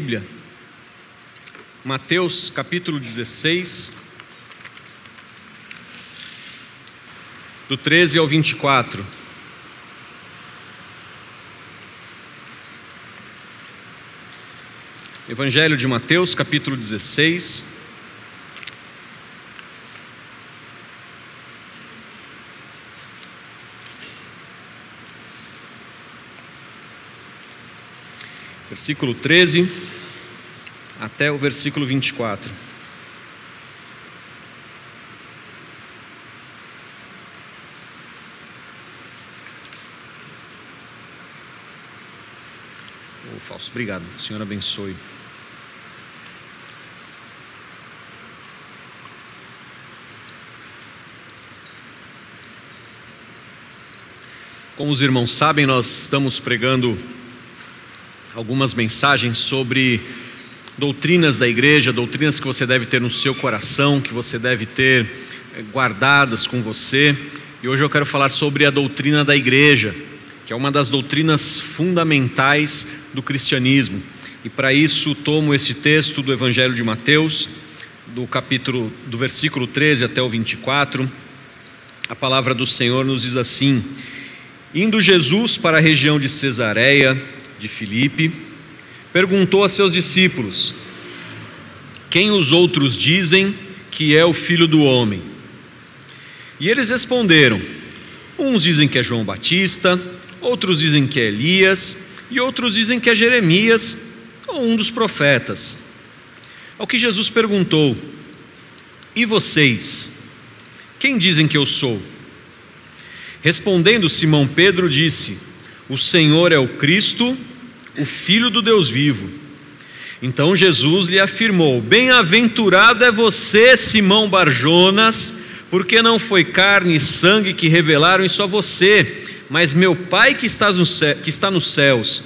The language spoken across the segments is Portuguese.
Bíblia, Mateus capítulo 16, do 13 ao 24. Evangelho de Mateus, capítulo 16. Versículo 13 até o versículo 24. Oh, falso, obrigado. Senhor abençoe. Como os irmãos sabem, nós estamos pregando algumas mensagens sobre doutrinas da igreja, doutrinas que você deve ter no seu coração, que você deve ter eh, guardadas com você. E hoje eu quero falar sobre a doutrina da igreja, que é uma das doutrinas fundamentais do cristianismo. E para isso tomo esse texto do Evangelho de Mateus, do capítulo do versículo 13 até o 24. A palavra do Senhor nos diz assim: Indo Jesus para a região de Cesareia de Filipe, perguntou a seus discípulos: Quem os outros dizem que é o filho do homem? E eles responderam: Uns dizem que é João Batista, outros dizem que é Elias, e outros dizem que é Jeremias ou um dos profetas. Ao que Jesus perguntou: E vocês? Quem dizem que eu sou? Respondendo Simão Pedro, disse: O Senhor é o Cristo, o Filho do Deus vivo. Então Jesus lhe afirmou: Bem-aventurado é você, Simão Barjonas, porque não foi carne e sangue que revelaram isso a você, mas meu Pai que está, que está nos céus.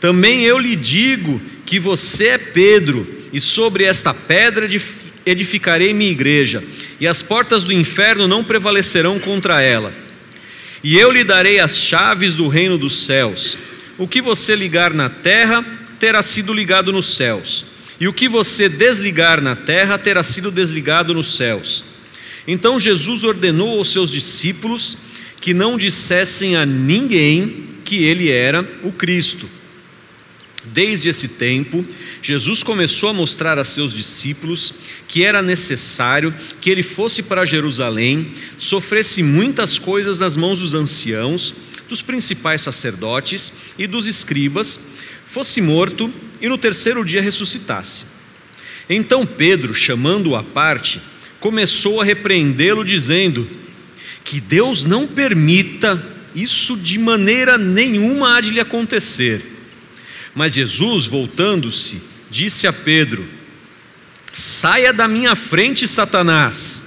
Também eu lhe digo que você é Pedro, e sobre esta pedra edificarei minha igreja, e as portas do inferno não prevalecerão contra ela. E eu lhe darei as chaves do reino dos céus. O que você ligar na terra terá sido ligado nos céus, e o que você desligar na terra terá sido desligado nos céus. Então Jesus ordenou aos seus discípulos que não dissessem a ninguém que ele era o Cristo. Desde esse tempo, Jesus começou a mostrar a seus discípulos que era necessário que ele fosse para Jerusalém, sofresse muitas coisas nas mãos dos anciãos, dos principais sacerdotes e dos escribas, fosse morto e no terceiro dia ressuscitasse. Então Pedro, chamando-o à parte, começou a repreendê-lo, dizendo: Que Deus não permita isso de maneira nenhuma há de lhe acontecer. Mas Jesus, voltando-se, disse a Pedro: Saia da minha frente, Satanás.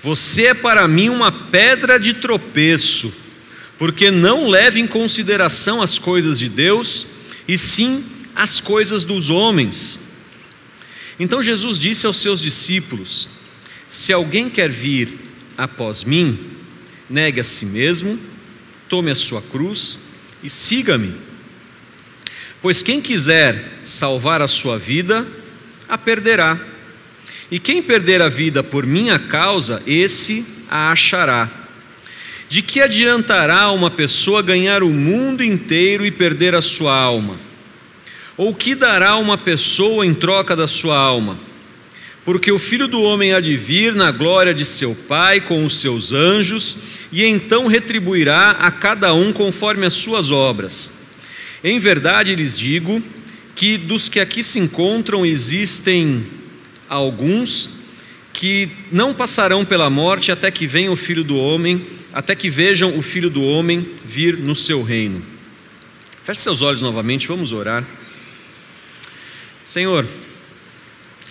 Você é para mim uma pedra de tropeço, porque não leva em consideração as coisas de Deus, e sim as coisas dos homens. Então Jesus disse aos seus discípulos: Se alguém quer vir após mim, negue a si mesmo, tome a sua cruz e siga-me. Pois quem quiser salvar a sua vida, a perderá. E quem perder a vida por minha causa, esse a achará. De que adiantará uma pessoa ganhar o mundo inteiro e perder a sua alma? Ou que dará uma pessoa em troca da sua alma? Porque o filho do homem há de vir na glória de seu Pai com os seus anjos, e então retribuirá a cada um conforme as suas obras. Em verdade lhes digo que dos que aqui se encontram existem alguns que não passarão pela morte até que venha o Filho do Homem, até que vejam o Filho do Homem vir no seu reino. Feche seus olhos novamente, vamos orar. Senhor,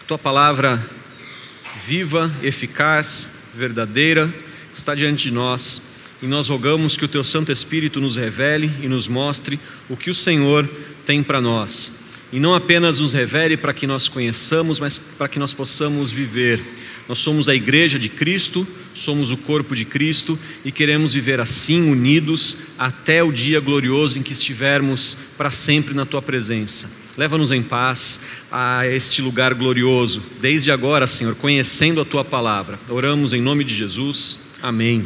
tua palavra viva, eficaz, verdadeira, está diante de nós e nós rogamos que o Teu Santo Espírito nos revele e nos mostre o que o Senhor tem para nós. E não apenas nos revele para que nós conheçamos, mas para que nós possamos viver. Nós somos a igreja de Cristo, somos o corpo de Cristo e queremos viver assim, unidos, até o dia glorioso em que estivermos para sempre na Tua presença. Leva-nos em paz a este lugar glorioso, desde agora, Senhor, conhecendo a tua palavra. Oramos em nome de Jesus. Amém.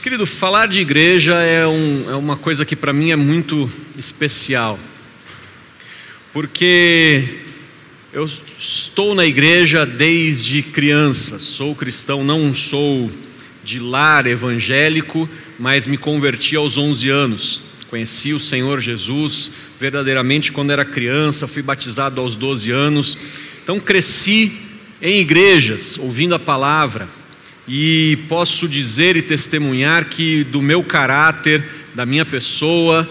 Querido, falar de igreja é, um, é uma coisa que para mim é muito especial, porque eu estou na igreja desde criança, sou cristão, não sou de lar evangélico, mas me converti aos 11 anos. Conheci o Senhor Jesus verdadeiramente quando era criança, fui batizado aos 12 anos. Então cresci em igrejas, ouvindo a palavra, e posso dizer e testemunhar que do meu caráter, da minha pessoa,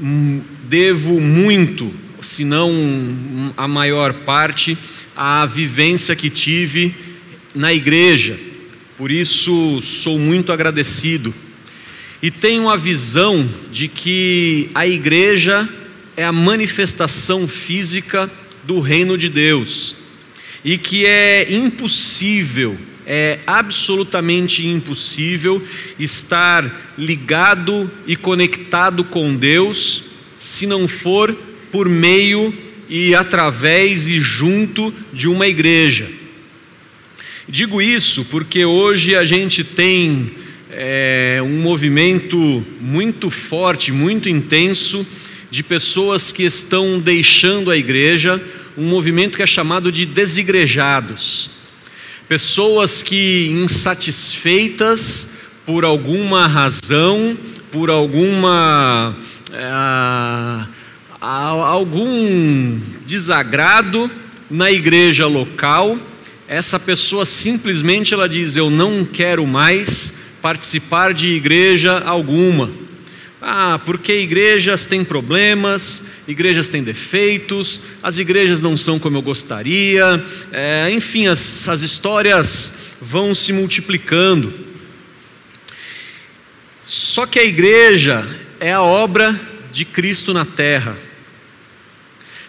hum, devo muito, se não a maior parte, à vivência que tive na igreja. Por isso sou muito agradecido. E tenho a visão de que a igreja é a manifestação física do reino de Deus e que é impossível é absolutamente impossível estar ligado e conectado com Deus se não for por meio e através e junto de uma igreja. Digo isso porque hoje a gente tem é, um movimento muito forte, muito intenso, de pessoas que estão deixando a igreja, um movimento que é chamado de desigrejados pessoas que insatisfeitas por alguma razão, por alguma é, algum desagrado na igreja local, essa pessoa simplesmente ela diz eu não quero mais participar de igreja alguma. Ah, porque igrejas têm problemas, igrejas têm defeitos, as igrejas não são como eu gostaria, é, enfim, as, as histórias vão se multiplicando. Só que a igreja é a obra de Cristo na terra.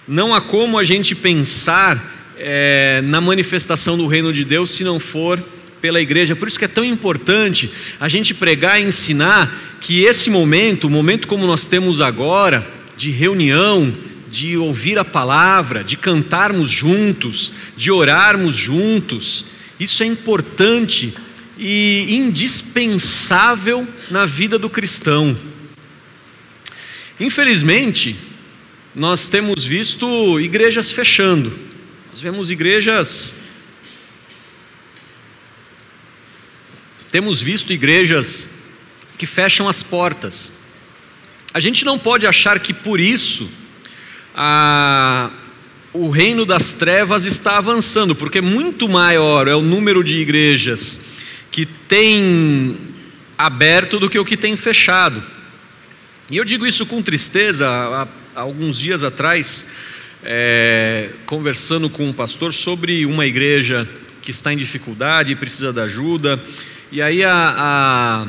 Não há como a gente pensar é, na manifestação do reino de Deus se não for pela igreja. Por isso que é tão importante a gente pregar e ensinar que esse momento, o momento como nós temos agora, de reunião, de ouvir a palavra, de cantarmos juntos, de orarmos juntos, isso é importante e indispensável na vida do cristão. Infelizmente, nós temos visto igrejas fechando, nós vemos igrejas Temos visto igrejas que fecham as portas. A gente não pode achar que por isso a, o reino das trevas está avançando, porque muito maior é o número de igrejas que tem aberto do que o que tem fechado. E eu digo isso com tristeza. Há alguns dias atrás, é, conversando com um pastor sobre uma igreja que está em dificuldade e precisa de ajuda. E aí a, a,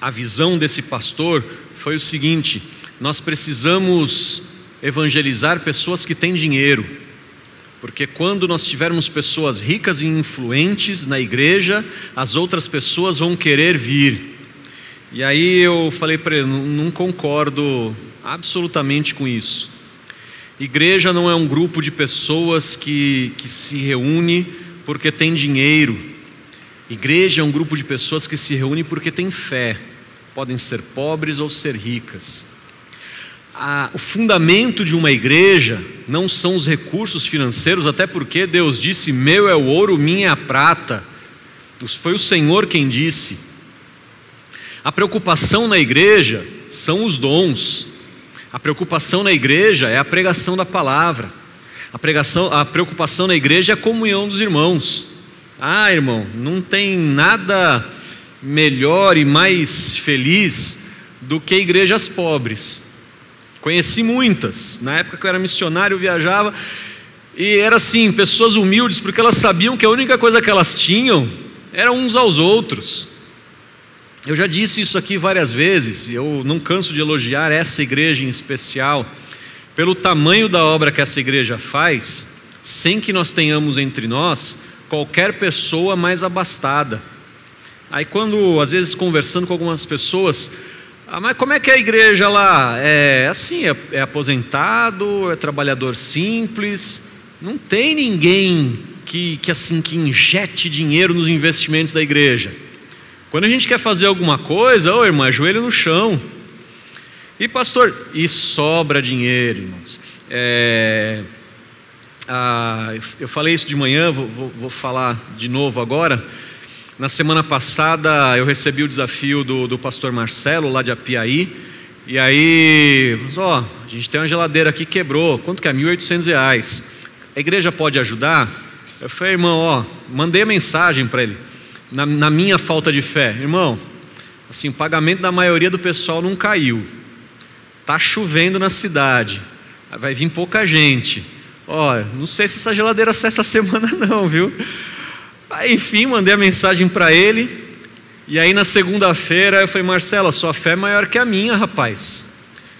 a visão desse pastor foi o seguinte: nós precisamos evangelizar pessoas que têm dinheiro, porque quando nós tivermos pessoas ricas e influentes na igreja, as outras pessoas vão querer vir. E aí eu falei para ele: não concordo absolutamente com isso. Igreja não é um grupo de pessoas que, que se reúne porque tem dinheiro. Igreja é um grupo de pessoas que se reúne porque tem fé, podem ser pobres ou ser ricas. o fundamento de uma igreja não são os recursos financeiros, até porque Deus disse: Meu é o ouro, minha é a prata. Foi o Senhor quem disse. A preocupação na igreja são os dons. A preocupação na igreja é a pregação da palavra. A, pregação, a preocupação na igreja é a comunhão dos irmãos. Ah, irmão, não tem nada melhor e mais feliz do que igrejas pobres. Conheci muitas. Na época que eu era missionário, eu viajava e era assim, pessoas humildes, porque elas sabiam que a única coisa que elas tinham era uns aos outros. Eu já disse isso aqui várias vezes, e eu não canso de elogiar essa igreja em especial, pelo tamanho da obra que essa igreja faz, sem que nós tenhamos entre nós qualquer pessoa mais abastada. Aí, quando, às vezes, conversando com algumas pessoas, Ah, mas como é que é a igreja lá? É assim, é, é aposentado, é trabalhador simples, não tem ninguém que, que assim que injete dinheiro nos investimentos da igreja. Quando a gente quer fazer alguma coisa, ô irmão, joelho no chão. E pastor, e sobra dinheiro, irmãos. É, ah, eu falei isso de manhã, vou, vou, vou, falar de novo agora. Na semana passada eu recebi o desafio do, do pastor Marcelo, lá de Apiaí. E aí, ó, a gente tem uma geladeira aqui quebrou, quanto que é? 1.800 reais. A igreja pode ajudar? Eu falei, irmão, ó, mandei a mensagem para ele, na, na minha falta de fé. Irmão, assim, o pagamento da maioria do pessoal não caiu. Tá chovendo na cidade, vai vir pouca gente. Ó, não sei se essa geladeira sai essa semana não, viu? Aí, enfim, mandei a mensagem para ele. E aí na segunda-feira eu falei, Marcela, sua fé é maior que a minha, rapaz.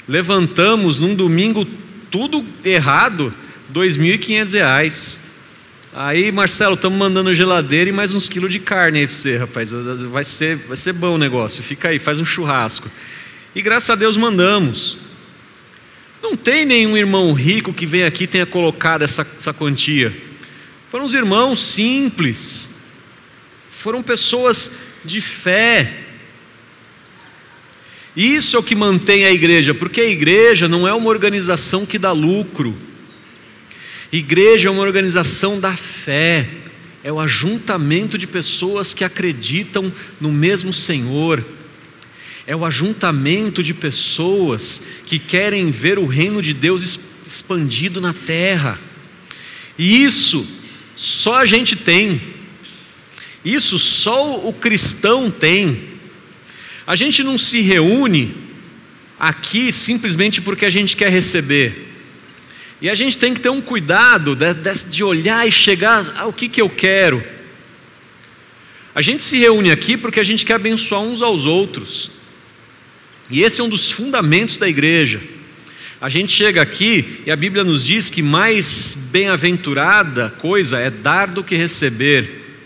Levantamos num domingo tudo errado R$ 2.500. Aí, Marcelo, estamos mandando geladeira e mais uns quilos de carne aí para você, rapaz. Vai ser, vai ser bom o negócio. Fica aí, faz um churrasco. E graças a Deus mandamos. Não tem nenhum irmão rico que vem aqui e tenha colocado essa, essa quantia. Foram os irmãos simples. Foram pessoas de fé. Isso é o que mantém a igreja, porque a igreja não é uma organização que dá lucro. Igreja é uma organização da fé, é o ajuntamento de pessoas que acreditam no mesmo Senhor, é o ajuntamento de pessoas que querem ver o reino de Deus expandido na terra, e isso só a gente tem, isso só o cristão tem. A gente não se reúne aqui simplesmente porque a gente quer receber. E a gente tem que ter um cuidado de, de, olhar e chegar ao que, que eu quero. A gente se reúne aqui porque a gente quer abençoar uns aos outros. E esse é um dos fundamentos da igreja. A gente chega aqui e a Bíblia nos diz que mais bem-aventurada coisa é dar do que receber.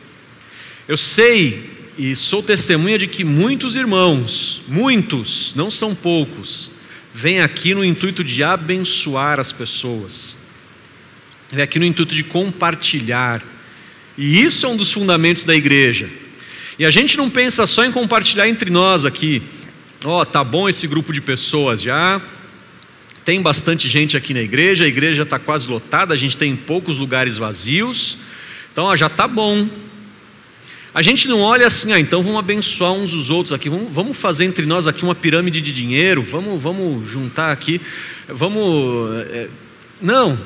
Eu sei e sou testemunha de que muitos irmãos, muitos, não são poucos, vem aqui no intuito de abençoar as pessoas, vem aqui no intuito de compartilhar, e isso é um dos fundamentos da igreja. E a gente não pensa só em compartilhar entre nós aqui, ó, oh, tá bom esse grupo de pessoas já, tem bastante gente aqui na igreja, a igreja está quase lotada, a gente tem poucos lugares vazios, então ó, já tá bom, a gente não olha assim, ah, então vamos abençoar uns os outros aqui, vamos, vamos fazer entre nós aqui uma pirâmide de dinheiro, vamos, vamos juntar aqui, vamos. É, não.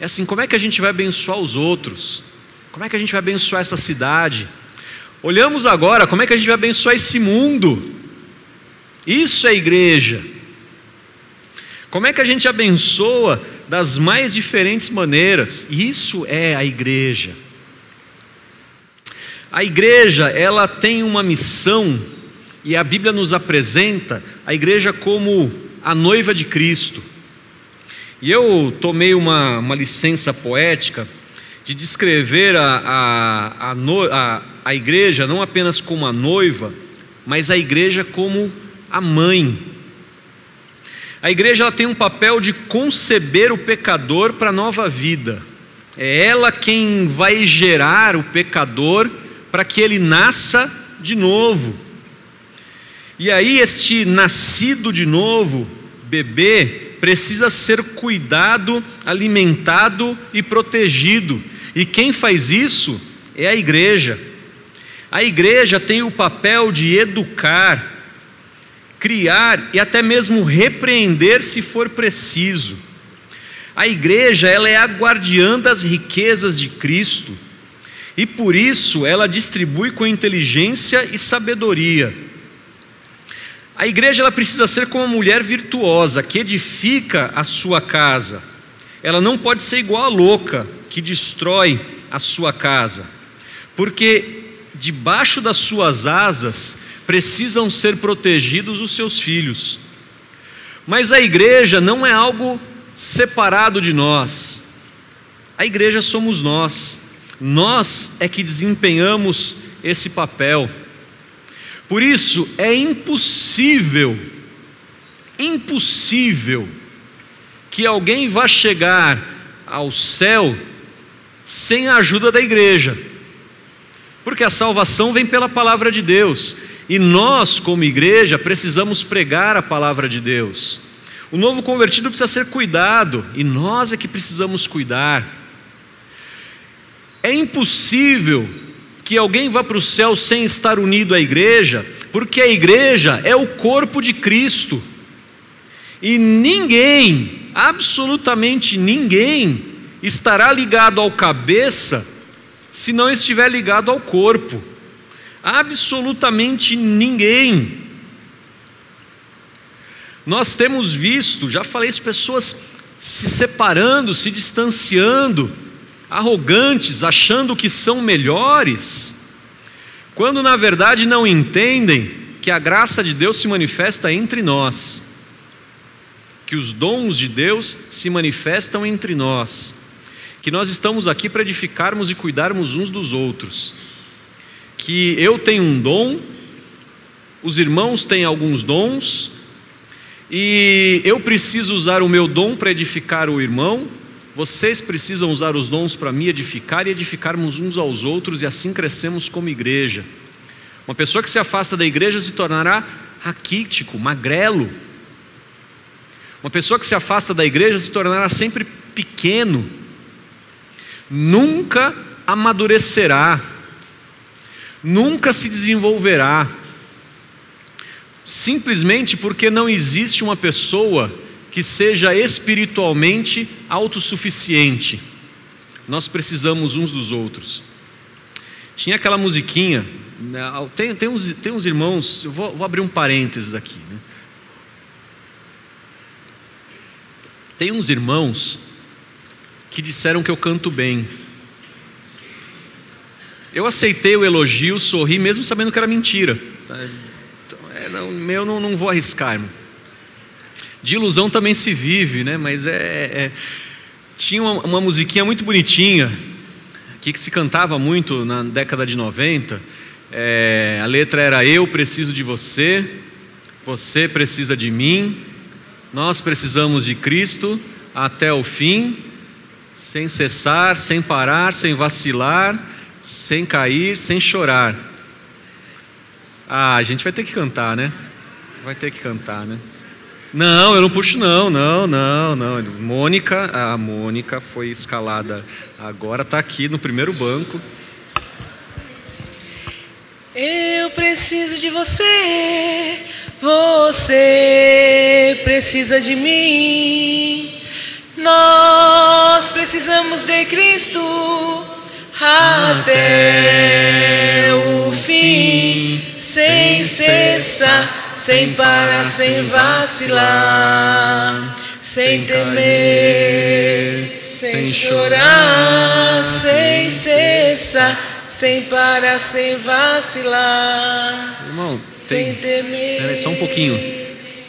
É assim, como é que a gente vai abençoar os outros? Como é que a gente vai abençoar essa cidade? Olhamos agora, como é que a gente vai abençoar esse mundo? Isso é igreja. Como é que a gente abençoa das mais diferentes maneiras? Isso é a igreja. A igreja, ela tem uma missão e a Bíblia nos apresenta a igreja como a noiva de Cristo. E eu tomei uma, uma licença poética de descrever a, a, a, a, a igreja não apenas como a noiva, mas a igreja como a mãe. A igreja ela tem um papel de conceber o pecador para a nova vida. É ela quem vai gerar o pecador para que ele nasça de novo. E aí, este nascido de novo, bebê, precisa ser cuidado, alimentado e protegido. E quem faz isso é a igreja. A igreja tem o papel de educar, criar e até mesmo repreender se for preciso. A igreja, ela é a guardiã das riquezas de Cristo e por isso ela distribui com inteligência e sabedoria. A igreja ela precisa ser como uma mulher virtuosa que edifica a sua casa. Ela não pode ser igual a louca que destrói a sua casa, porque debaixo das suas asas precisam ser protegidos os seus filhos. Mas a igreja não é algo separado de nós. A igreja somos nós. Nós é que desempenhamos esse papel. Por isso, é impossível, impossível, que alguém vá chegar ao céu sem a ajuda da igreja, porque a salvação vem pela palavra de Deus, e nós, como igreja, precisamos pregar a palavra de Deus. O novo convertido precisa ser cuidado, e nós é que precisamos cuidar. É impossível que alguém vá para o céu sem estar unido à igreja, porque a igreja é o corpo de Cristo. E ninguém, absolutamente ninguém, estará ligado ao cabeça se não estiver ligado ao corpo. Absolutamente ninguém. Nós temos visto, já falei isso, pessoas se separando, se distanciando, arrogantes, achando que são melhores, quando na verdade não entendem que a graça de Deus se manifesta entre nós, que os dons de Deus se manifestam entre nós, que nós estamos aqui para edificarmos e cuidarmos uns dos outros, que eu tenho um dom, os irmãos têm alguns dons, e eu preciso usar o meu dom para edificar o irmão, vocês precisam usar os dons para me edificar e edificarmos uns aos outros e assim crescemos como igreja. Uma pessoa que se afasta da igreja se tornará raquítico, magrelo. Uma pessoa que se afasta da igreja se tornará sempre pequeno. Nunca amadurecerá. Nunca se desenvolverá. Simplesmente porque não existe uma pessoa que seja espiritualmente autossuficiente. Nós precisamos uns dos outros. Tinha aquela musiquinha, né, tem, tem, uns, tem uns irmãos, eu vou, vou abrir um parênteses aqui. Né? Tem uns irmãos que disseram que eu canto bem. Eu aceitei o elogio, sorri, mesmo sabendo que era mentira. Então, é, não, meu não, não vou arriscar, irmão. De ilusão também se vive, né? Mas é, é tinha uma, uma, musiquinha muito bonitinha que, que se cantava muito na década de 90. É, a letra era Eu preciso de você, você precisa de mim, nós precisamos de Cristo até o fim, sem cessar, sem parar, sem vacilar, sem cair, sem chorar. Ah, a gente vai ter que cantar, né? Vai ter que cantar, né? Não, eu não puxo não, não, não, não. Mônica, a Mônica foi escalada agora, está aqui no primeiro banco. Eu preciso de você, você precisa de mim. Nós precisamos de Cristo até o fim, sem cessar sem parar, sem vacilar, sem temer, sem chorar, sem cessar, sem parar, sem vacilar. Irmão, sem temer. Peraí, só um pouquinho.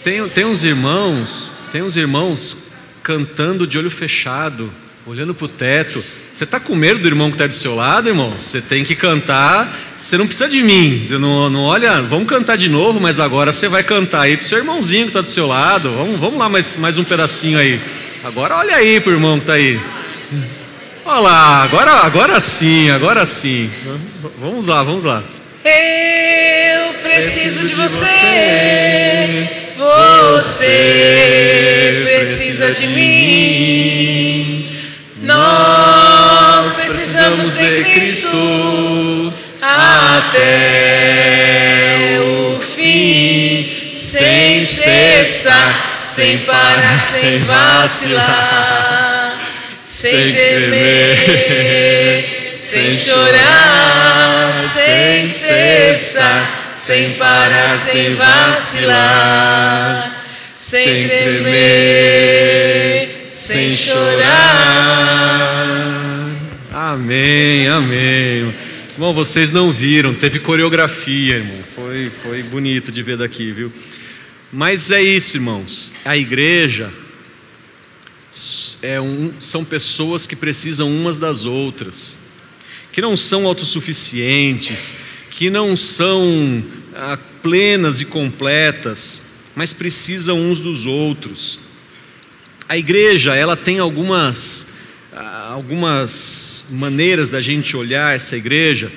Tem, tem uns irmãos, tem uns irmãos cantando de olho fechado, olhando para o teto. Você está com medo do irmão que está do seu lado, irmão? Você tem que cantar. Você não precisa de mim. Você não, não olha, vamos cantar de novo, mas agora você vai cantar aí para o seu irmãozinho que está do seu lado. Vamos, vamos lá mais, mais um pedacinho aí. Agora olha aí para o irmão que está aí. Olha lá, agora, agora sim, agora sim. Vamos lá, vamos lá. Eu preciso, preciso de você. Você precisa de mim. Nós precisamos de Cristo até o fim, sem cessar, sem parar, sem vacilar, sem temer, sem chorar, sem cessar, sem parar, sem vacilar, sem tremer, sem chorar. Amém, amém. Irmão, vocês não viram, teve coreografia, irmão. Foi, foi bonito de ver daqui, viu? Mas é isso, irmãos. A igreja é um, são pessoas que precisam umas das outras, que não são autossuficientes, que não são ah, plenas e completas, mas precisam uns dos outros. A igreja, ela tem algumas, algumas maneiras da gente olhar essa igreja.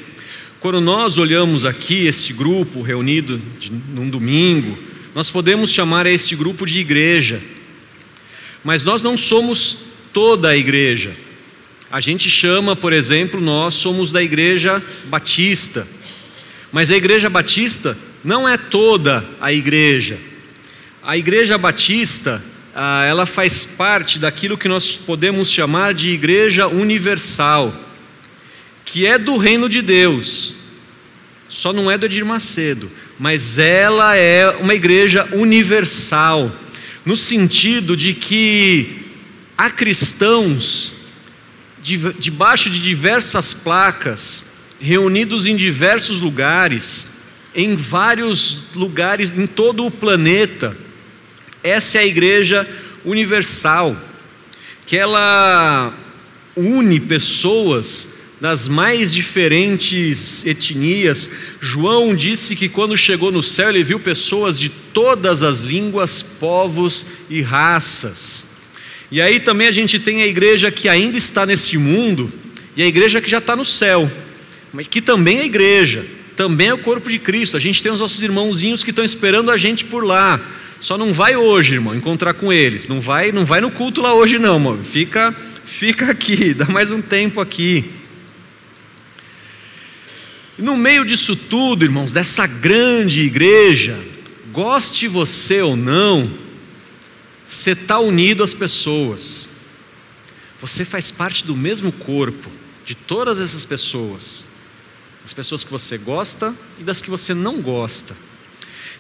Quando nós olhamos aqui esse grupo reunido de, num domingo, nós podemos chamar esse grupo de igreja, mas nós não somos toda a igreja. A gente chama, por exemplo, nós somos da igreja batista, mas a igreja batista não é toda a igreja. A igreja batista, ah, ela faz parte daquilo que nós podemos chamar de igreja universal, que é do reino de Deus. Só não é do Edir Macedo, mas ela é uma igreja universal, no sentido de que há cristãos debaixo de diversas placas, reunidos em diversos lugares, em vários lugares em todo o planeta. Essa é a igreja universal, que ela une pessoas das mais diferentes etnias. João disse que quando chegou no céu, ele viu pessoas de todas as línguas, povos e raças. E aí também a gente tem a igreja que ainda está nesse mundo e a igreja que já está no céu, mas que também é igreja, também é o corpo de Cristo. A gente tem os nossos irmãozinhos que estão esperando a gente por lá. Só não vai hoje, irmão, encontrar com eles. Não vai, não vai no culto lá hoje não, irmão. Fica, fica aqui, dá mais um tempo aqui. No meio disso tudo, irmãos, dessa grande igreja, goste você ou não, você está unido às pessoas. Você faz parte do mesmo corpo de todas essas pessoas das pessoas que você gosta e das que você não gosta.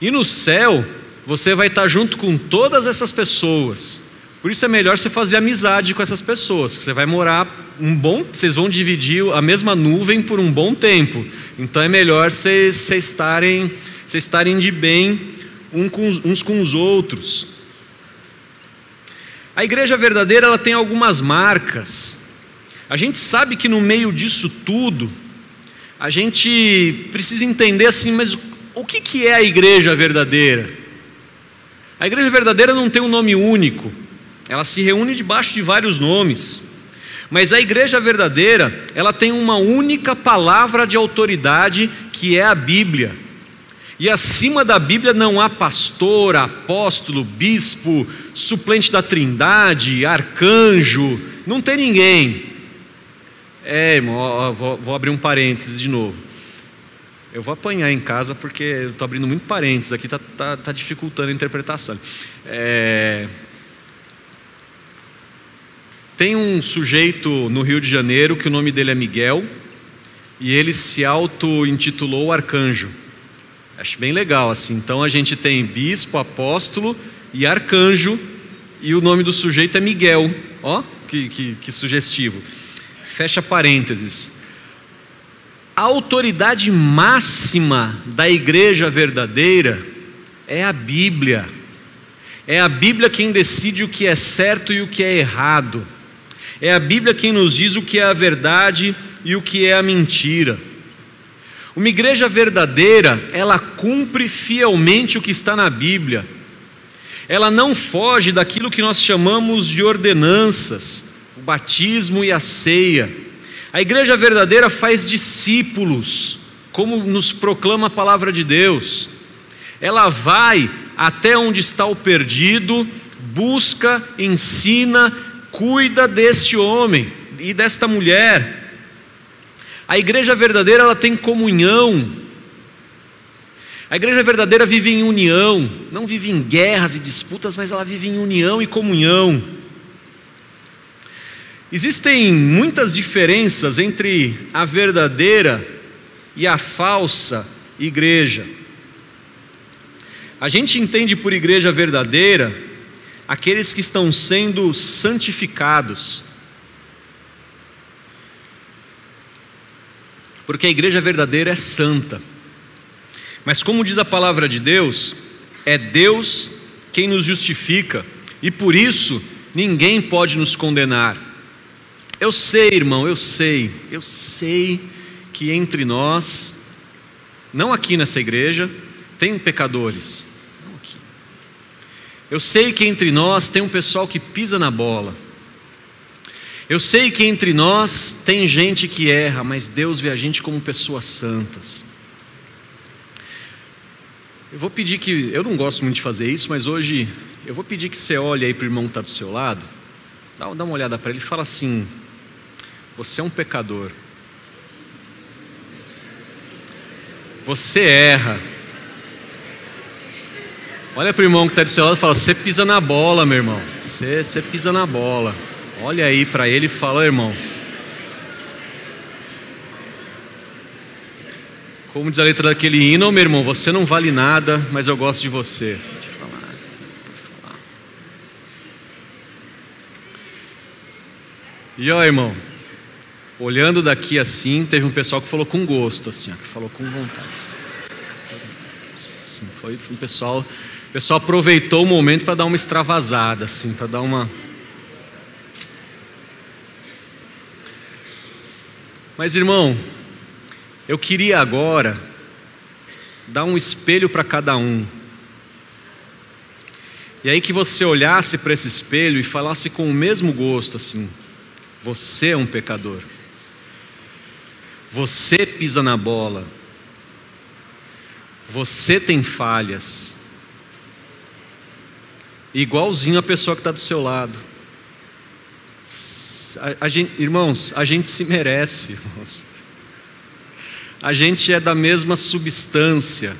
E no céu, você vai estar junto com todas essas pessoas. Por isso é melhor você fazer amizade com essas pessoas, você vai morar um bom, vocês vão dividir a mesma nuvem por um bom tempo. Então é melhor vocês, vocês estarem, vocês estarem de bem uns com os outros. A igreja verdadeira ela tem algumas marcas. A gente sabe que no meio disso tudo, a gente precisa entender assim, mas o que, que é a igreja verdadeira? A igreja verdadeira não tem um nome único, ela se reúne debaixo de vários nomes. Mas a igreja verdadeira, ela tem uma única palavra de autoridade, que é a Bíblia. E acima da Bíblia não há pastor, apóstolo, bispo, suplente da Trindade, arcanjo, não tem ninguém. É, irmão, vou, vou, abrir um parênteses de novo. Eu vou apanhar em casa porque eu estou abrindo muito parênteses aqui, está tá, tá dificultando a interpretação. É... Tem um sujeito no Rio de Janeiro que o nome dele é Miguel e ele se auto-intitulou Arcanjo. Acho bem legal assim. Então a gente tem bispo, apóstolo e arcanjo e o nome do sujeito é Miguel. Ó, que, que, que sugestivo. Fecha parênteses. A autoridade máxima da igreja verdadeira é a Bíblia. É a Bíblia quem decide o que é certo e o que é errado. É a Bíblia quem nos diz o que é a verdade e o que é a mentira. Uma igreja verdadeira, ela cumpre fielmente o que está na Bíblia. Ela não foge daquilo que nós chamamos de ordenanças, o batismo e a ceia. A igreja verdadeira faz discípulos, como nos proclama a palavra de Deus. Ela vai até onde está o perdido, busca, ensina, cuida deste homem e desta mulher. A igreja verdadeira ela tem comunhão. A igreja verdadeira vive em união, não vive em guerras e disputas, mas ela vive em união e comunhão. Existem muitas diferenças entre a verdadeira e a falsa igreja. A gente entende por igreja verdadeira aqueles que estão sendo santificados. Porque a igreja verdadeira é santa. Mas, como diz a palavra de Deus, é Deus quem nos justifica, e por isso ninguém pode nos condenar. Eu sei, irmão, eu sei, eu sei que entre nós, não aqui nessa igreja, Tem pecadores. Eu sei que entre nós tem um pessoal que pisa na bola. Eu sei que entre nós tem gente que erra, mas Deus vê a gente como pessoas santas. Eu vou pedir que, eu não gosto muito de fazer isso, mas hoje eu vou pedir que você olhe aí para o irmão que está do seu lado, dá, dá uma olhada para ele e fala assim: Você é um pecador. Você erra. Olha para o irmão que está do seu lado e fala: Você pisa na bola, meu irmão. Você, você pisa na bola. Olha aí para ele e fala: Irmão. Como diz a letra daquele hino, meu irmão, você não vale nada, mas eu gosto de você. Pode falar, pode falar. E ó, irmão, olhando daqui assim, teve um pessoal que falou com gosto, assim, ó, que falou com vontade. Assim, foi um pessoal o pessoal aproveitou o momento para dar uma extravasada, assim, para dar uma. Mas irmão, eu queria agora dar um espelho para cada um. E aí que você olhasse para esse espelho e falasse com o mesmo gosto assim: você é um pecador. Você pisa na bola. Você tem falhas igualzinho a pessoa que está do seu lado. A, a gente, irmãos, a gente se merece, irmãos. A gente é da mesma substância.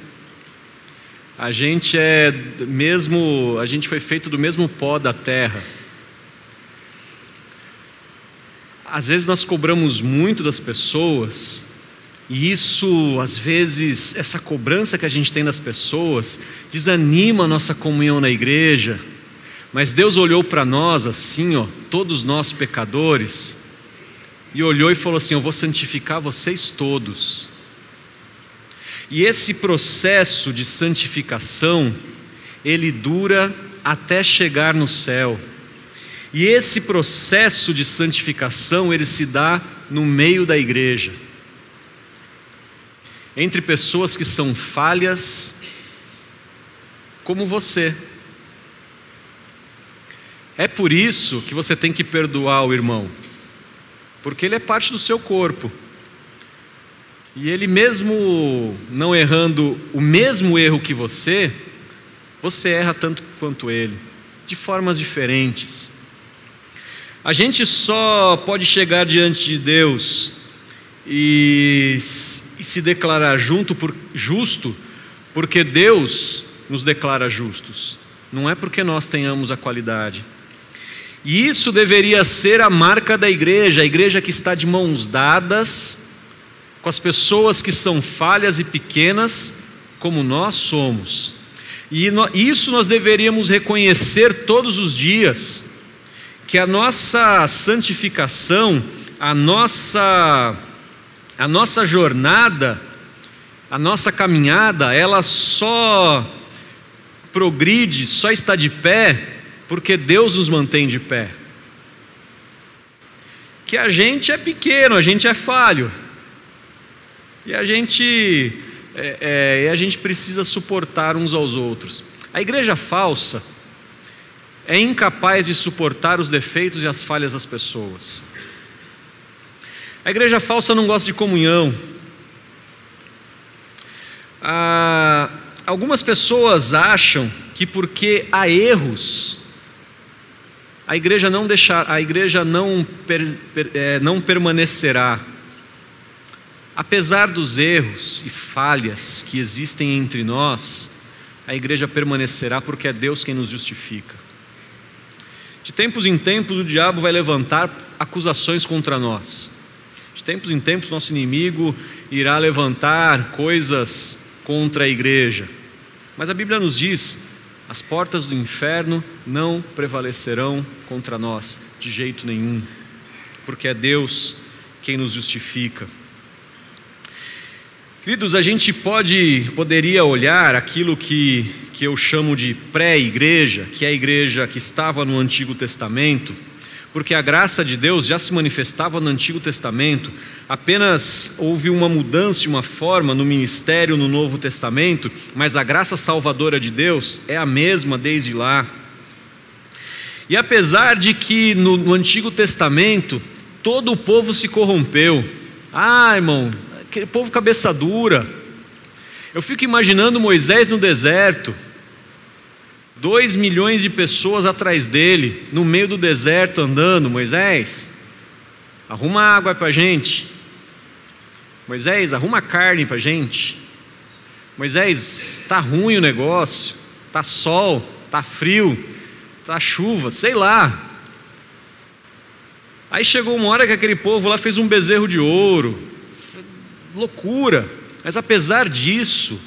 A gente é mesmo, a gente foi feito do mesmo pó da terra. Às vezes nós cobramos muito das pessoas e isso, às vezes, essa cobrança que a gente tem das pessoas, desanima a nossa comunhão na igreja. Mas Deus olhou para nós assim, ó, todos nós pecadores, e olhou e falou assim: Eu vou santificar vocês todos. E esse processo de santificação, ele dura até chegar no céu. E esse processo de santificação, ele se dá no meio da igreja entre pessoas que são falhas, como você. É por isso que você tem que perdoar o irmão, porque ele é parte do seu corpo. E ele, mesmo não errando o mesmo erro que você, você erra tanto quanto ele, de formas diferentes. A gente só pode chegar diante de Deus e, se declarar junto por, justo, porque Deus nos declara justos, não é porque nós tenhamos a qualidade. E isso deveria ser a marca da igreja, a igreja que está de mãos dadas com as pessoas que são falhas e pequenas, como nós somos. E isso nós deveríamos reconhecer todos os dias, que a nossa santificação, a nossa a nossa jornada, a nossa caminhada, ela só progride, só está de pé, porque Deus nos mantém de pé. Que a gente é pequeno, a gente é falho, e a gente, é, é, a gente precisa suportar uns aos outros. A igreja falsa é incapaz de suportar os defeitos e as falhas das pessoas. A igreja falsa não gosta de comunhão. Ah, algumas pessoas acham que porque há erros, a igreja não deixar, a igreja não, per, per, é, não permanecerá. Apesar dos erros e falhas que existem entre nós, a igreja permanecerá porque é Deus quem nos justifica. De tempos em tempos o diabo vai levantar acusações contra nós. De tempos em tempos, nosso inimigo irá levantar coisas contra a igreja. Mas a Bíblia nos diz: as portas do inferno não prevalecerão contra nós, de jeito nenhum, porque é Deus quem nos justifica. Queridos, a gente pode, poderia olhar aquilo que, que eu chamo de pré-igreja, que é a igreja que estava no Antigo Testamento, porque a graça de Deus já se manifestava no Antigo Testamento, apenas houve uma mudança de uma forma no ministério no Novo Testamento, mas a graça salvadora de Deus é a mesma desde lá. E apesar de que no, no Antigo Testamento todo o povo se corrompeu, ah, irmão, aquele povo cabeça dura, eu fico imaginando Moisés no deserto, Dois milhões de pessoas atrás dele, no meio do deserto andando. Moisés, arruma água para a gente. Moisés, arruma carne para a gente. Moisés, está ruim o negócio, está sol, está frio, está chuva, sei lá. Aí chegou uma hora que aquele povo lá fez um bezerro de ouro, loucura. Mas apesar disso,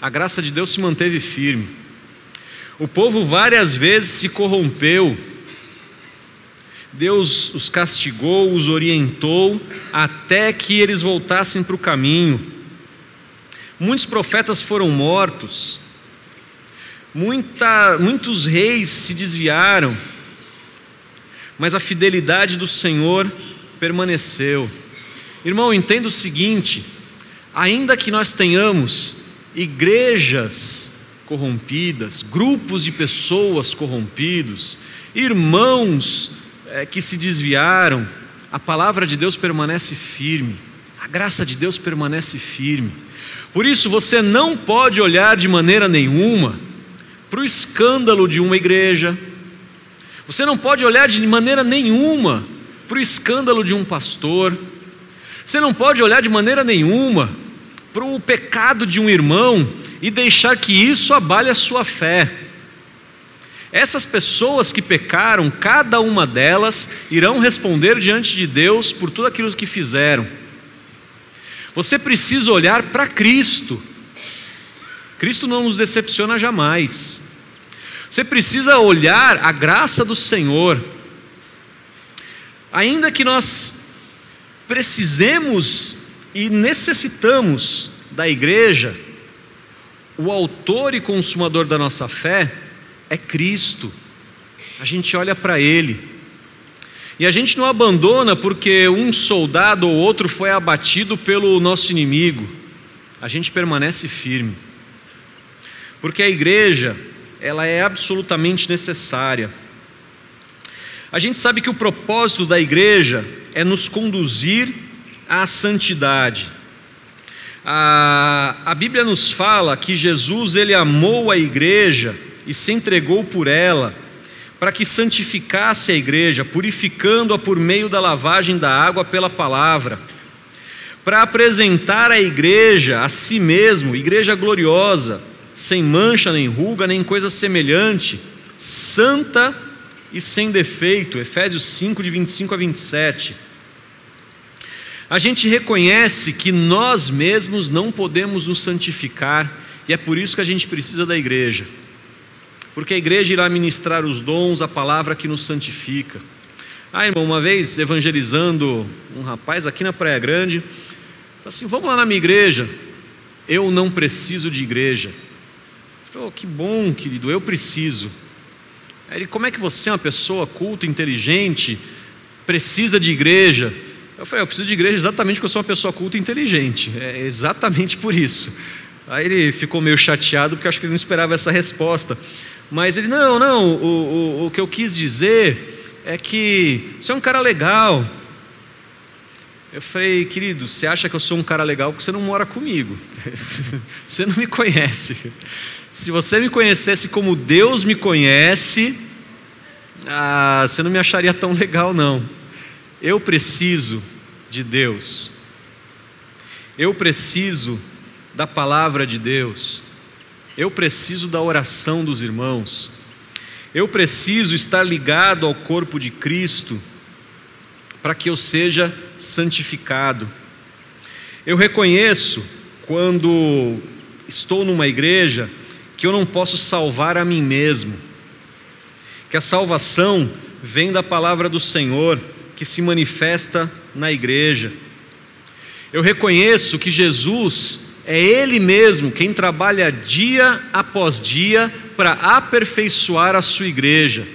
a graça de Deus se manteve firme. O povo várias vezes se corrompeu. Deus os castigou, os orientou, até que eles voltassem para o caminho. Muitos profetas foram mortos, Muita, muitos reis se desviaram, mas a fidelidade do Senhor permaneceu. Irmão, entenda o seguinte: ainda que nós tenhamos igrejas corrompidas, grupos de pessoas corrompidos, irmãos é, que se desviaram, a palavra de Deus permanece firme, a graça de Deus permanece firme. Por isso você não pode olhar de maneira nenhuma para o escândalo de uma igreja, você não pode olhar de maneira nenhuma para o escândalo de um pastor, você não pode olhar de maneira nenhuma para o pecado de um irmão e deixar que isso abale a sua fé. Essas pessoas que pecaram, cada uma delas irão responder diante de Deus por tudo aquilo que fizeram. Você precisa olhar para Cristo. Cristo não nos decepciona jamais. Você precisa olhar a graça do Senhor. Ainda que nós precisemos e necessitamos da igreja, o autor e consumador da nossa fé é Cristo. A gente olha para Ele. E a gente não abandona porque um soldado ou outro foi abatido pelo nosso inimigo. A gente permanece firme. Porque a igreja, ela é absolutamente necessária. A gente sabe que o propósito da igreja é nos conduzir à santidade. A, a Bíblia nos fala que Jesus ele amou a igreja e se entregou por ela para que santificasse a igreja, purificando-a por meio da lavagem da água pela palavra, para apresentar a igreja a si mesmo, igreja gloriosa, sem mancha, nem ruga, nem coisa semelhante, santa e sem defeito. Efésios 5, de 25 a 27 a gente reconhece que nós mesmos não podemos nos santificar, e é por isso que a gente precisa da igreja. Porque a igreja irá ministrar os dons, a palavra que nos santifica. Ah, irmão, uma vez evangelizando um rapaz aqui na Praia Grande, assim: vamos lá na minha igreja. Eu não preciso de igreja. Oh, que bom, querido, eu preciso. Ele, como é que você é uma pessoa culta, inteligente, precisa de igreja? Eu falei, eu preciso de igreja exatamente porque eu sou uma pessoa culta e inteligente. É exatamente por isso. Aí ele ficou meio chateado porque acho que ele não esperava essa resposta. Mas ele, não, não, o, o, o que eu quis dizer é que você é um cara legal. Eu falei, querido, você acha que eu sou um cara legal porque você não mora comigo. você não me conhece. Se você me conhecesse como Deus me conhece, ah, você não me acharia tão legal, não. Eu preciso de Deus. Eu preciso da palavra de Deus. Eu preciso da oração dos irmãos. Eu preciso estar ligado ao corpo de Cristo para que eu seja santificado. Eu reconheço quando estou numa igreja que eu não posso salvar a mim mesmo, que a salvação vem da palavra do Senhor que se manifesta na igreja. Eu reconheço que Jesus é Ele mesmo quem trabalha dia após dia para aperfeiçoar a sua igreja.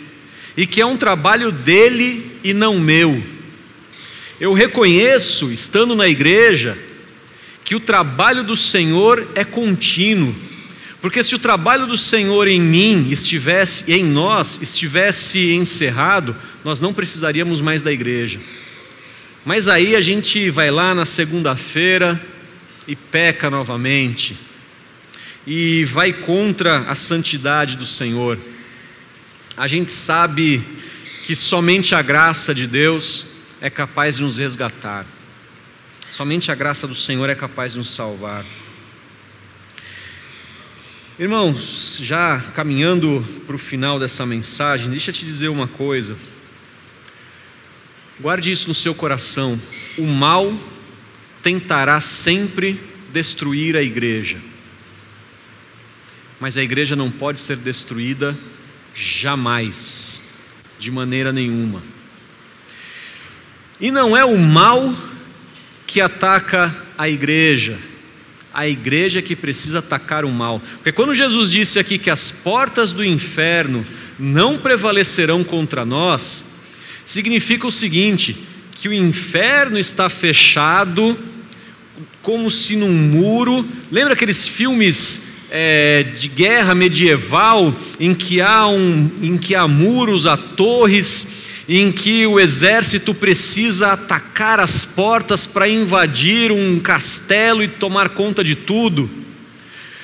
e que é um trabalho dele e não meu. Eu reconheço, estando na igreja, que o trabalho do Senhor é contínuo, porque se o trabalho do Senhor em mim estivesse, em nós, estivesse encerrado, nós não precisaríamos mais da igreja. Mas aí a gente vai lá na segunda-feira e peca novamente, e vai contra a santidade do Senhor. A gente sabe que somente a graça de Deus é capaz de nos resgatar, somente a graça do Senhor é capaz de nos salvar. Irmãos, já caminhando para o final dessa mensagem, deixa eu te dizer uma coisa. Guarde isso no seu coração. O mal tentará sempre destruir a igreja, mas a igreja não pode ser destruída jamais, de maneira nenhuma. E não é o mal que ataca a igreja, a igreja que precisa atacar o mal. Porque quando Jesus disse aqui que as portas do inferno não prevalecerão contra nós, significa o seguinte: que o inferno está fechado, como se num muro. Lembra aqueles filmes é, de guerra medieval em que, há um, em que há muros, há torres, em que o exército precisa atacar as portas para invadir um castelo e tomar conta de tudo?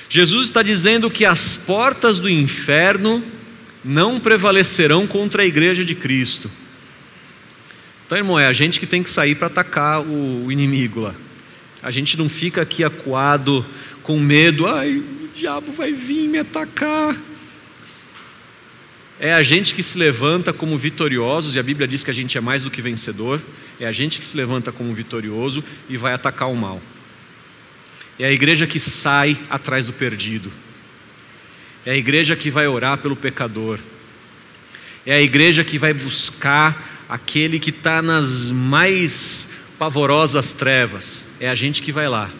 Jesus está dizendo que as portas do inferno não prevalecerão contra a igreja de Cristo. Então, irmão, é a gente que tem que sair para atacar o, inimigo lá. A gente não fica aqui acuado com medo, ai, o diabo vai vir me atacar. É a gente que se levanta como vitoriosos, e a Bíblia diz que a gente é mais do que vencedor. É a gente que se levanta como vitorioso e vai atacar o mal. É a igreja que sai atrás do perdido. É a igreja que vai orar pelo pecador. É a igreja que vai buscar aquele que está nas mais pavorosas trevas, é a gente que vai lá.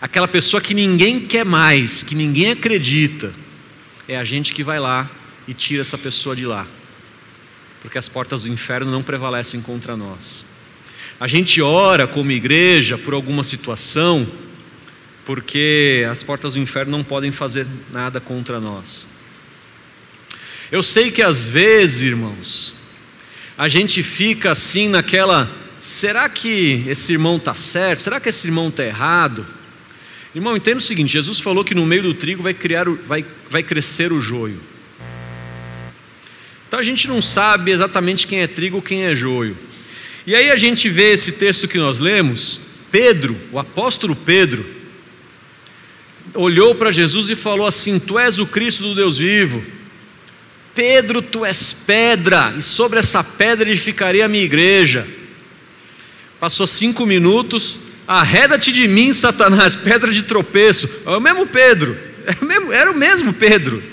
Aquela pessoa que ninguém quer mais, que ninguém acredita, é a gente que vai lá e tira essa pessoa de lá, porque as portas do inferno não prevalecem contra nós. A gente ora como igreja por alguma situação, porque as portas do inferno não podem fazer nada contra nós. Eu sei que às vezes, irmãos, a gente fica assim naquela: será que esse irmão está certo? Será que esse irmão está errado? Irmão, entenda o seguinte: Jesus falou que no meio do trigo vai, criar, vai, vai crescer o joio. Então a gente não sabe exatamente quem é trigo ou quem é joio. E aí a gente vê esse texto que nós lemos, Pedro, o apóstolo Pedro, olhou para Jesus e falou assim: Tu és o Cristo do Deus vivo. Pedro, tu és pedra, e sobre essa pedra edificarei a minha igreja. Passou cinco minutos, arreda-te de mim, Satanás, pedra de tropeço. É o mesmo Pedro, é era o mesmo Pedro.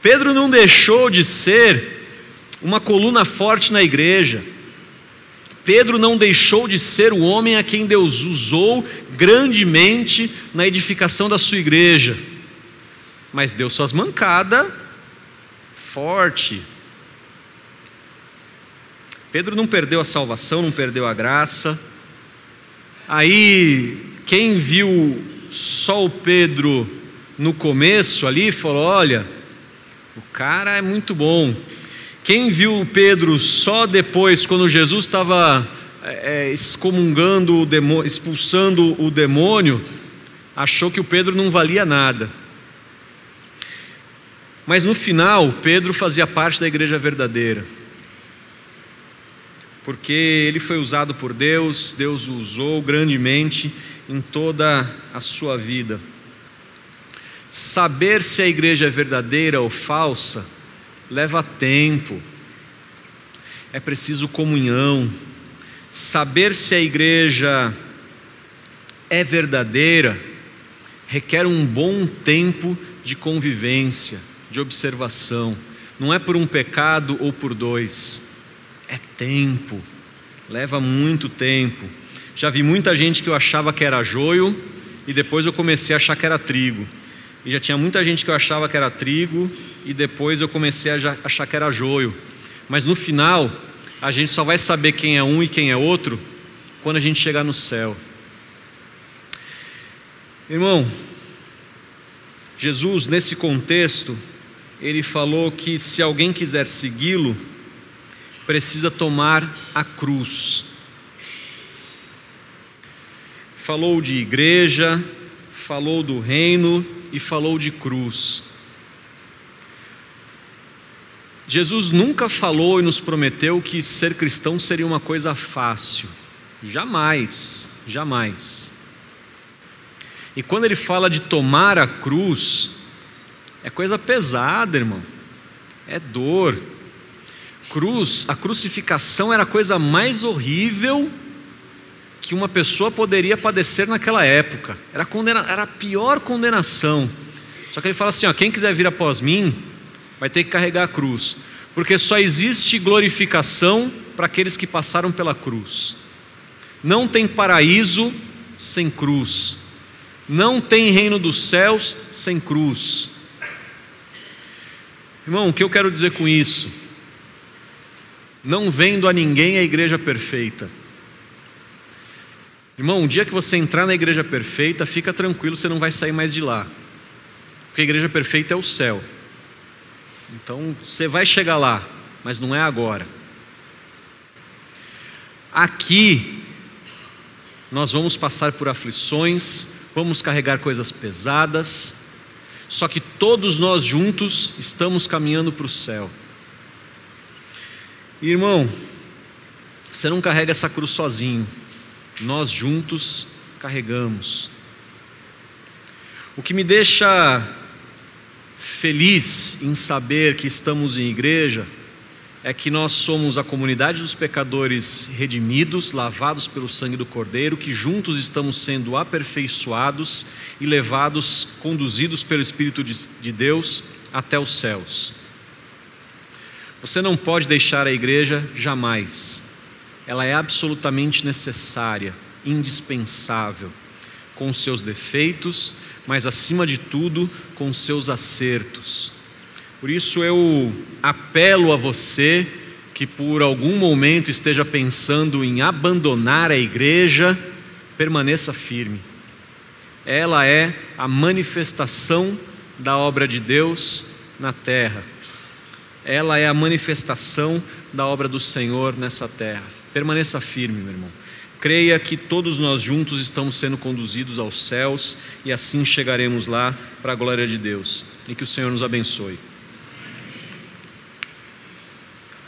Pedro não deixou de ser uma coluna forte na igreja. Pedro não deixou de ser o homem a quem Deus usou grandemente na edificação da sua igreja mas deu suas mancadas forte. Pedro não perdeu a salvação, não perdeu a graça. Aí, quem viu só o Pedro no começo ali, falou: olha, o cara é muito bom. Quem viu o Pedro só depois, quando Jesus estava é, é, excomungando o demônio, expulsando o demônio, achou que o Pedro não valia nada. Mas no final, Pedro fazia parte da igreja verdadeira. Porque ele foi usado por Deus, Deus o usou grandemente em toda a sua vida. Saber se a igreja é verdadeira ou falsa leva tempo, é preciso comunhão. Saber se a igreja é verdadeira requer um bom tempo de convivência de observação. Não é por um pecado ou por dois, é tempo, leva muito tempo. Já vi muita gente que eu achava que era joio e depois eu comecei a achar que era trigo. E já tinha muita gente que eu achava que era trigo, e depois eu comecei a achar que era joio. Mas no final, a gente só vai saber quem é um e quem é outro quando a gente chegar no céu. Irmão, Jesus, nesse contexto, ele falou que se alguém quiser segui-lo, precisa tomar a cruz. Falou de igreja, falou do reino e falou de cruz. Jesus nunca falou e nos prometeu que ser cristão seria uma coisa fácil. Jamais, jamais. E quando ele fala de tomar a cruz, é coisa pesada, irmão. É dor. Cruz, a crucificação era a coisa mais horrível que uma pessoa poderia padecer naquela época. Era, condena, era a pior condenação. Só que ele fala assim: ó, quem quiser vir após mim, vai ter que carregar a cruz. Porque só existe glorificação para aqueles que passaram pela cruz. Não tem paraíso sem cruz. Não tem reino dos céus sem cruz. Irmão, o que eu quero dizer com isso? Não vendo a ninguém a igreja perfeita. Irmão, um dia que você entrar na igreja perfeita, fica tranquilo, você não vai sair mais de lá. Porque a igreja perfeita é o céu. Então, você vai chegar lá, mas não é agora. Aqui, nós vamos passar por aflições, vamos carregar coisas pesadas, só que todos nós juntos estamos caminhando para o céu. irmão, você não carrega essa cruz sozinho, nós juntos carregamos. O que me deixa feliz em saber que estamos em igreja é que nós somos a comunidade dos pecadores redimidos, lavados pelo sangue do Cordeiro, que juntos estamos sendo aperfeiçoados e levados, conduzidos pelo Espírito de Deus até os céus. Você não pode deixar a igreja jamais, ela é absolutamente necessária, indispensável, com seus defeitos, mas acima de tudo, com seus acertos por isso eu apelo a você que por algum momento esteja pensando em abandonar a igreja, permaneça firme. Ela é a manifestação da obra de Deus na terra. Ela é a manifestação da obra do Senhor nessa terra. Permaneça firme, meu irmão. Creia que todos nós juntos estamos sendo conduzidos aos céus e assim chegaremos lá para a glória de Deus. E que o Senhor nos abençoe.